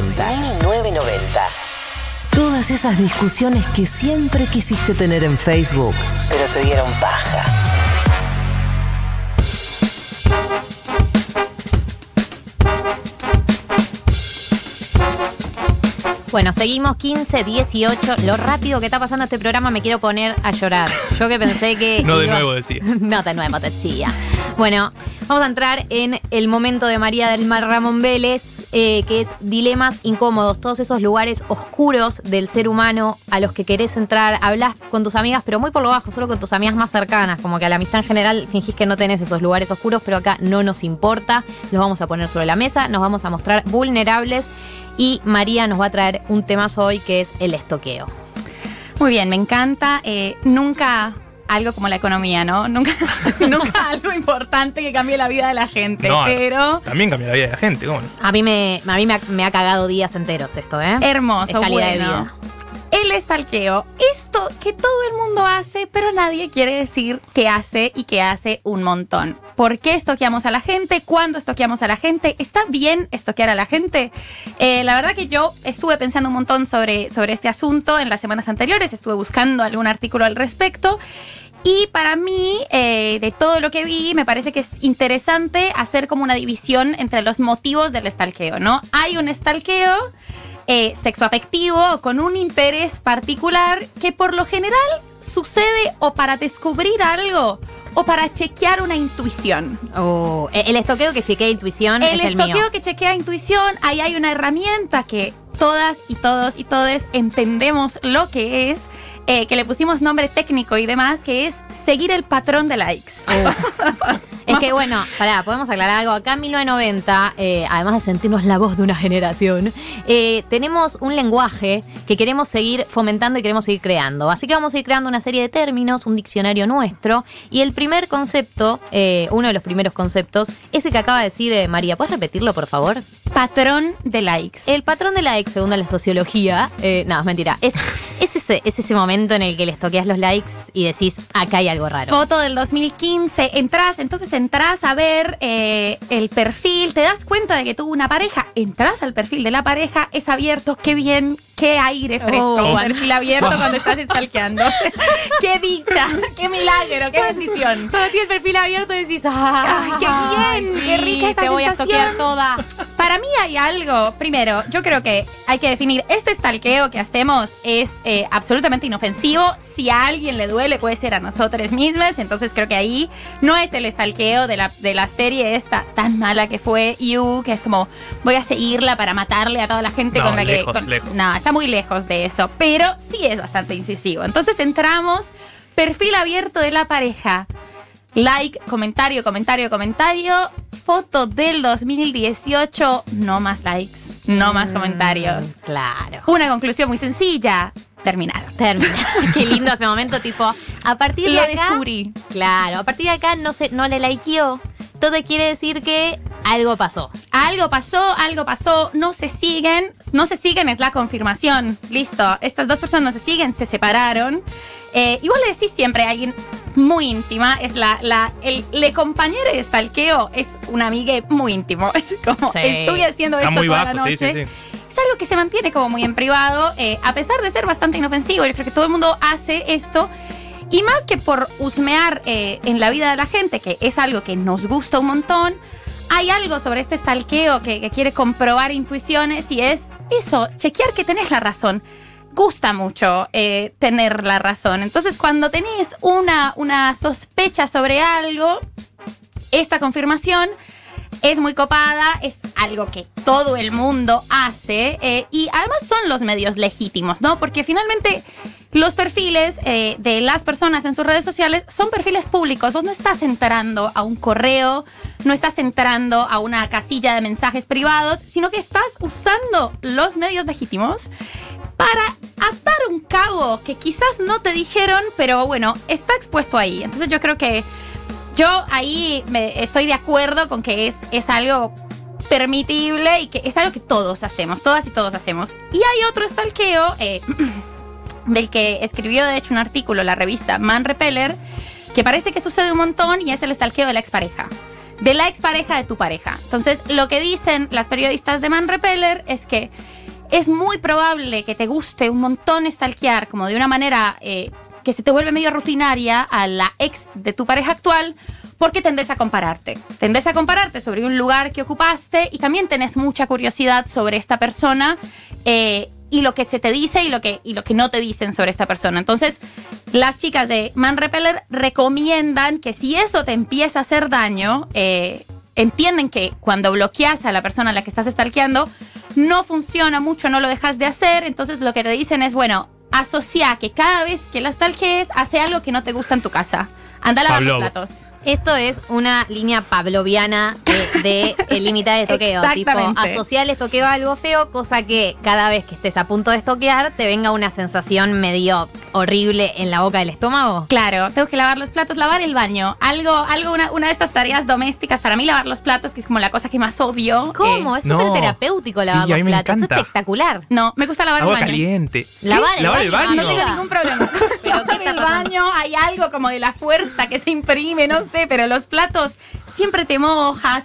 1990. 1990. Todas esas discusiones que siempre quisiste tener en Facebook, pero te dieron paja. Bueno, seguimos 15, 18. Lo rápido que está pasando este programa me quiero poner a llorar. Yo que pensé que. No de nuevo, decía. no de nuevo, te decía. Bueno, vamos a entrar en el momento de María del Mar Ramón Vélez, eh, que es dilemas incómodos, todos esos lugares oscuros del ser humano a los que querés entrar. Hablas con tus amigas, pero muy por lo bajo, solo con tus amigas más cercanas. Como que a la amistad en general fingís que no tenés esos lugares oscuros, pero acá no nos importa. Los vamos a poner sobre la mesa, nos vamos a mostrar vulnerables y María nos va a traer un temazo hoy que es el estoqueo. Muy bien, me encanta. Eh, nunca algo como la economía, ¿no? Nunca, nunca algo importante que cambie la vida de la gente. pero. También cambia la vida de la gente, ¿cómo A mí me, a mí me ha, cagado días enteros esto, ¿eh? Hermoso, calidad de vida el estalqueo. Esto que todo el mundo hace, pero nadie quiere decir que hace y que hace un montón. ¿Por qué estoqueamos a la gente? ¿Cuándo estoqueamos a la gente? ¿Está bien estoquear a la gente? Eh, la verdad que yo estuve pensando un montón sobre, sobre este asunto en las semanas anteriores, estuve buscando algún artículo al respecto. Y para mí, eh, de todo lo que vi, me parece que es interesante hacer como una división entre los motivos del estalqueo, ¿no? Hay un estalqueo eh, sexoafectivo con un interés particular que por lo general sucede o para descubrir algo o para chequear una intuición. Oh, el estoqueo que chequea intuición el es el mío. El estoqueo que chequea intuición, ahí hay una herramienta que todas y todos y todes entendemos lo que es, eh, que le pusimos nombre técnico y demás, que es seguir el patrón de likes. Oh. Es que bueno, pará, podemos aclarar algo. Acá en 1990, eh, además de sentirnos la voz de una generación, eh, tenemos un lenguaje que queremos seguir fomentando y queremos seguir creando. Así que vamos a ir creando una serie de términos, un diccionario nuestro. Y el primer concepto, eh, uno de los primeros conceptos, ese que acaba de decir María. ¿Puedes repetirlo, por favor? Patrón de likes. El patrón de likes, según la sociología, no, es mentira. Es, es, ese, es ese momento en el que les toqueas los likes y decís, acá hay algo raro. Foto del 2015, entras, entonces entras a ver eh, el perfil, te das cuenta de que tuvo una pareja, entras al perfil de la pareja, es abierto, qué bien, qué aire fresco, oh. perfil abierto cuando estás stalkeando. qué dicha, qué milagro, qué bendición. Cuando tienes perfil abierto decís, ¡ay, qué bien! ¡Qué rica esta Te voy a toquear toda. Para mí hay algo, primero, yo creo que hay que definir, este stalkeo que hacemos es eh, absolutamente inofensivo. Si a alguien le duele, puede ser a nosotros mismas, entonces creo que ahí no es el stalkeo de la, de la serie esta tan mala que fue You, que es como, voy a seguirla para matarle a toda la gente con la que... No, está muy lejos de eso, pero sí es bastante incisivo. Entonces entramos, perfil abierto de la pareja. Like, comentario, comentario, comentario. Foto del 2018. No más likes, no más mm, comentarios. Claro. Una conclusión muy sencilla. Terminar. Terminar. Qué lindo ese momento, tipo, a partir de Lo acá. descubrí. Claro, a partir de acá no, se, no le likeó. Entonces quiere decir que algo pasó. Algo pasó, algo pasó, no se siguen. No se siguen es la confirmación. Listo. Estas dos personas no se siguen, se separaron. Eh, igual le decís siempre a alguien muy íntima, es la, la, el le compañero de stalkeo es una amiga muy íntimo. Es como, estoy haciendo esto toda la noche. es algo que se mantiene como muy en privado, eh, a pesar de ser bastante inofensivo. Yo creo que todo el mundo hace esto. Y más que por husmear eh, en la vida de la gente, que es algo que nos gusta un montón, hay algo sobre este stalkeo que, que quiere comprobar intuiciones y es eso, chequear que tenés la razón gusta mucho eh, tener la razón. Entonces, cuando tenés una, una sospecha sobre algo, esta confirmación es muy copada, es algo que todo el mundo hace eh, y además son los medios legítimos, ¿no? Porque finalmente los perfiles eh, de las personas en sus redes sociales son perfiles públicos. Vos no estás entrando a un correo, no estás entrando a una casilla de mensajes privados, sino que estás usando los medios legítimos para atar un cabo que quizás no te dijeron, pero bueno, está expuesto ahí. Entonces yo creo que yo ahí me estoy de acuerdo con que es, es algo permitible y que es algo que todos hacemos, todas y todos hacemos. Y hay otro stalkeo eh, del que escribió de hecho un artículo la revista Man Repeller que parece que sucede un montón y es el stalkeo de la expareja. de la expareja de tu pareja. Entonces, lo que dicen las periodistas de Man Repeller es que es muy probable que te guste un montón stalkear como de una manera eh, que se te vuelve medio rutinaria a la ex de tu pareja actual porque tendés a compararte. Tendés a compararte sobre un lugar que ocupaste y también tenés mucha curiosidad sobre esta persona eh, y lo que se te dice y lo que, y lo que no te dicen sobre esta persona. Entonces, las chicas de Man Repeller recomiendan que si eso te empieza a hacer daño, eh, entienden que cuando bloqueas a la persona a la que estás stalkeando, no funciona mucho, no lo dejas de hacer. Entonces, lo que te dicen es, bueno, asocia que cada vez que la stalkees, hace algo que no te gusta en tu casa. Anda a lavar los platos. Esto es una línea pavloviana de, de el límite de estoqueo. tipo, Exactamente. asociar el estoqueo a algo feo, cosa que cada vez que estés a punto de estoquear te venga una sensación medio horrible en la boca del estómago. Claro, tengo que lavar los platos, lavar el baño. Algo, algo una, una de estas tareas domésticas. Para mí, lavar los platos, que es como la cosa que más odio. ¿Cómo? Eh, es súper no. terapéutico Sí, lavar a los mí me platos. encanta. Es espectacular. no, me gusta lavar Agua el baño. caliente. Lavar el ¿Lavar el baño, baño? No tengo ningún problema. Pero ¿qué en el baño hay algo como de la fuerza que se imprime, no sé, pero los platos siempre te mojas.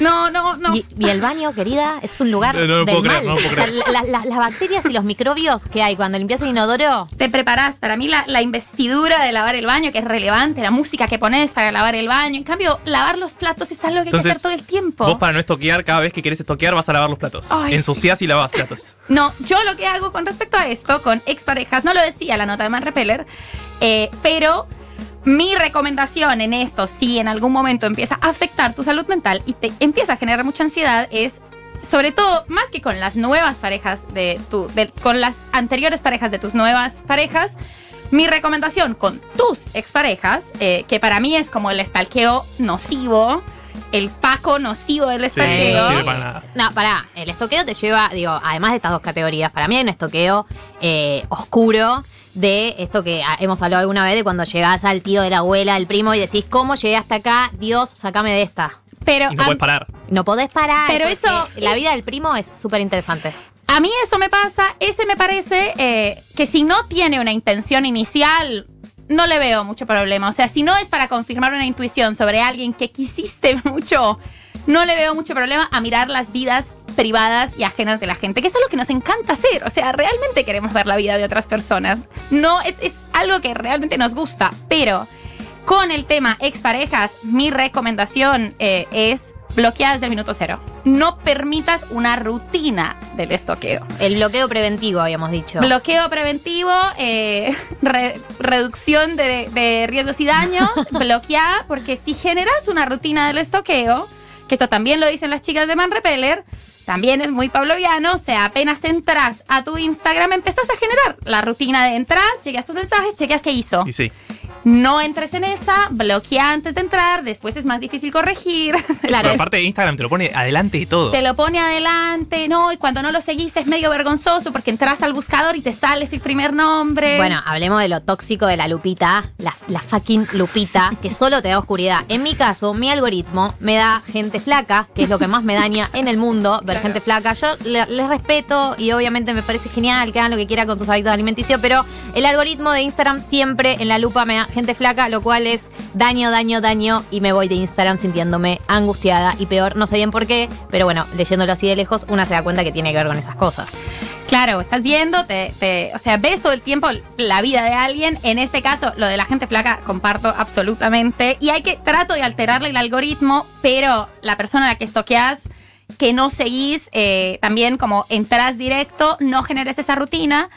No, no, no. Y, y el baño, querida, es un lugar No, no lo del puedo creer, mal. no lo puedo O sea, creer. la- la- las bacterias y los microbios que hay cuando limpias el inodoro. Te Para mí, la, la investidura de lavar el baño, que es relevante, la música que pones para lavar el baño. En cambio, lavar los platos es algo que hay que hacer todo el tiempo. Vos para no estoquear, cada vez que querés estoquear vas a lavar los platos. Ay, Ensuciás y lavas platos. No, yo lo que hago con respecto a esto, con exparejas, no lo decía la nota de Man Repeller, eh, pero mi recomendación en esto, si en algún momento empieza a afectar tu salud mental y te empieza a generar mucha ansiedad, es sobre todo, más que con las nuevas parejas de tu, de- con las anteriores parejas de tus nuevas parejas, mi recomendación con tus exparejas, eh, que para mí es como el estalqueo nocivo, el paco nocivo del Sí, estalqueo. no sirve para nada. No, pará, el estoqueo te lleva, digo, además de estas dos categorías, para mí hay un estoqueo eh, oscuro de esto que hemos hablado alguna vez de cuando llegás al tío de la abuela, al primo y decís, ¿cómo llegué hasta acá? Dios, sacame de esta. Pero Y no puedes parar. No podés parar. Pero eso La vida del primo es súper interesante. A mí eso me pasa, ese me parece eh, que si no tiene una intención inicial, no le veo mucho problema. O sea, si no es para confirmar una intuición sobre alguien que quisiste mucho, no le veo mucho problema a mirar las vidas privadas y ajenas de la gente, que es algo que nos encanta hacer. O sea, realmente queremos ver la vida de otras personas. No, es, es algo que realmente nos gusta, pero con el tema exparejas, mi recomendación eh, es bloquear desde el minuto cero. No permitas una rutina del estoqueo. El bloqueo preventivo, habíamos dicho. Bloqueo preventivo, eh, re- reducción de, de riesgos y daños, bloquea, porque si generas una rutina del estoqueo, que esto también lo dicen las chicas de Man Repeller, también es muy pavloviano, o sea, apenas entras a tu Instagram, empezás a generar la rutina de entras, chequeas tus mensajes, chequeas qué hizo. Y sí. No entres en esa, bloquea antes de entrar, después es más difícil corregir. Claro, Pero aparte de Instagram te lo pone adelante de todo. Te lo pone adelante, no, y cuando no lo seguís es medio vergonzoso porque entras al buscador y te sales el primer nombre. Bueno, hablemos de lo tóxico de la lupita, la, la fucking lupita, que solo te da oscuridad. En mi caso, mi algoritmo me da gente flaca, que es lo que más me daña en el mundo, ver gente flaca. Yo le- les respeto y obviamente me parece genial que hagan lo que quieran con sus hábitos alimenticios, pero el algoritmo de Instagram siempre en la lupa me da gente flaca, lo cual es daño, daño, daño, y me voy de Instagram sintiéndome angustiada y peor, no sé bien por qué, pero bueno, leyéndolo así de lejos, una se da cuenta que tiene que ver con esas cosas. Claro, estás viendo, te, o sea, ves todo el tiempo la vida de alguien. En este caso, lo de la gente flaca, comparto absolutamente. Y hay que, trato de alterarle el algoritmo, pero la persona a la que estoqueas, que no seguís, eh, también como entras directo, no generes esa rutina.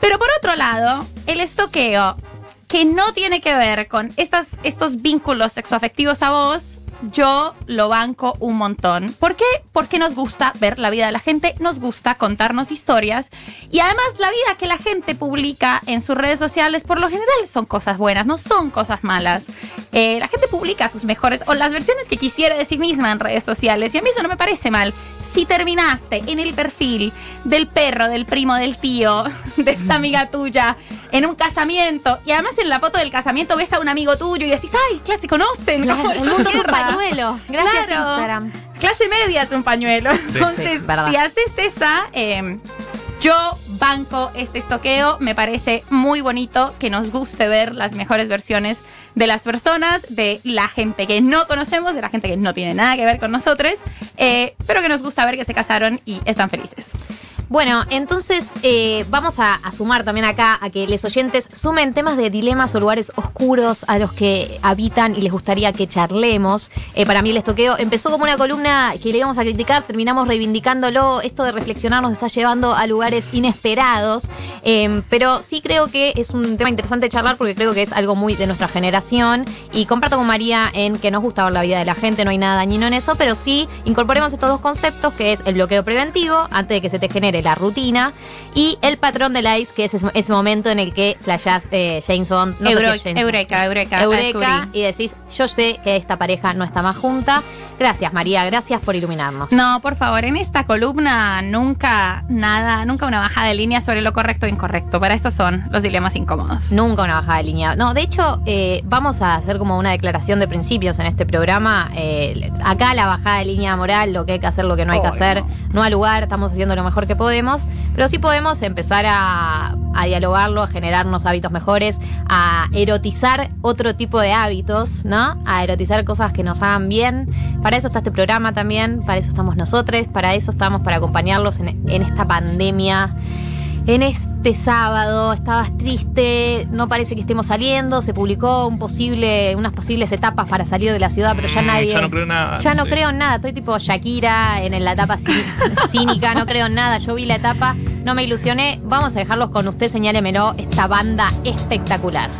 Pero por otro lado, el estoqueo, que no tiene que ver con estos vínculos sexoafectivos a vos, yo lo banco un montón. ¿Por qué? Porque nos gusta ver la vida de la gente, nos gusta contarnos historias y además la vida que la gente publica en sus redes sociales por lo general son cosas buenas, no son cosas malas. Eh, la gente publica sus mejores o las versiones que quisiera de sí misma en redes sociales y a mí eso no me parece mal. Si terminaste en el perfil del perro, del primo, del tío, de esta amiga tuya, en un casamiento y además en la foto del casamiento ves a un amigo tuyo y decís, ay, claro, se conocen. Claro, como el mundo es un tierra". pañuelo. Gracias, Claro. Instagram. Clase media es un pañuelo. Entonces, sí, si haces esa, eh, yo banco este estoqueo. Me parece muy bonito que nos guste ver las mejores versiones de las personas, de la gente que no conocemos, de la gente que no tiene nada que ver con nosotros, eh, pero que nos gusta ver que se casaron y están felices. Bueno, entonces eh, vamos a, sumar también acá a que los oyentes sumen temas de dilemas o lugares oscuros a los que habitan y les gustaría que charlemos. Eh, para mí el estoqueo empezó como una columna que le íbamos a criticar, terminamos reivindicándolo. Esto de reflexionar nos está llevando a lugares inesperados. Eh, pero sí creo que es un tema interesante charlar porque creo que es algo muy de nuestra generación. Y comparto con María en que nos gusta ver la vida de la gente, no hay nada dañino en eso, pero sí incorporemos estos dos conceptos que es el bloqueo preventivo antes de que se te genere la rutina y el patrón de likes que es ese, ese momento en el que flashás eh, James Bond, no sé Euro- si es James- eureka, eureka. Eureka descubrí. y decís, yo sé que esta pareja no está más junta. Gracias María, gracias por iluminarnos. No, por favor, en esta columna nunca nada, nunca una bajada de línea sobre lo correcto e incorrecto. Para eso son los dilemas incómodos. Nunca una bajada de línea. No, de hecho, eh, vamos a hacer como una declaración de principios en este programa. Eh, acá la bajada de línea moral, lo que hay que hacer, lo que no hay que hacer, no. al lugar, estamos haciendo lo mejor que podemos, pero sí podemos empezar a, a dialogarlo, a generarnos hábitos mejores, a erotizar otro tipo de hábitos, ¿no? A erotizar cosas que nos hagan bien. Para eso está este programa también, para eso estamos nosotros, para eso estamos, para acompañarlos en, en esta pandemia. En este sábado estabas triste, no parece que estemos saliendo, se publicó un posible, unas posibles etapas para salir de la ciudad, pero ya Mm, nadie. Ya no creo en nada. Ya no creo en nada, estoy tipo Shakira en la etapa cí- cínica, no creo en nada. Yo vi la etapa, no me ilusioné. Vamos a dejarlos con usted, señálemelo, esta banda espectacular.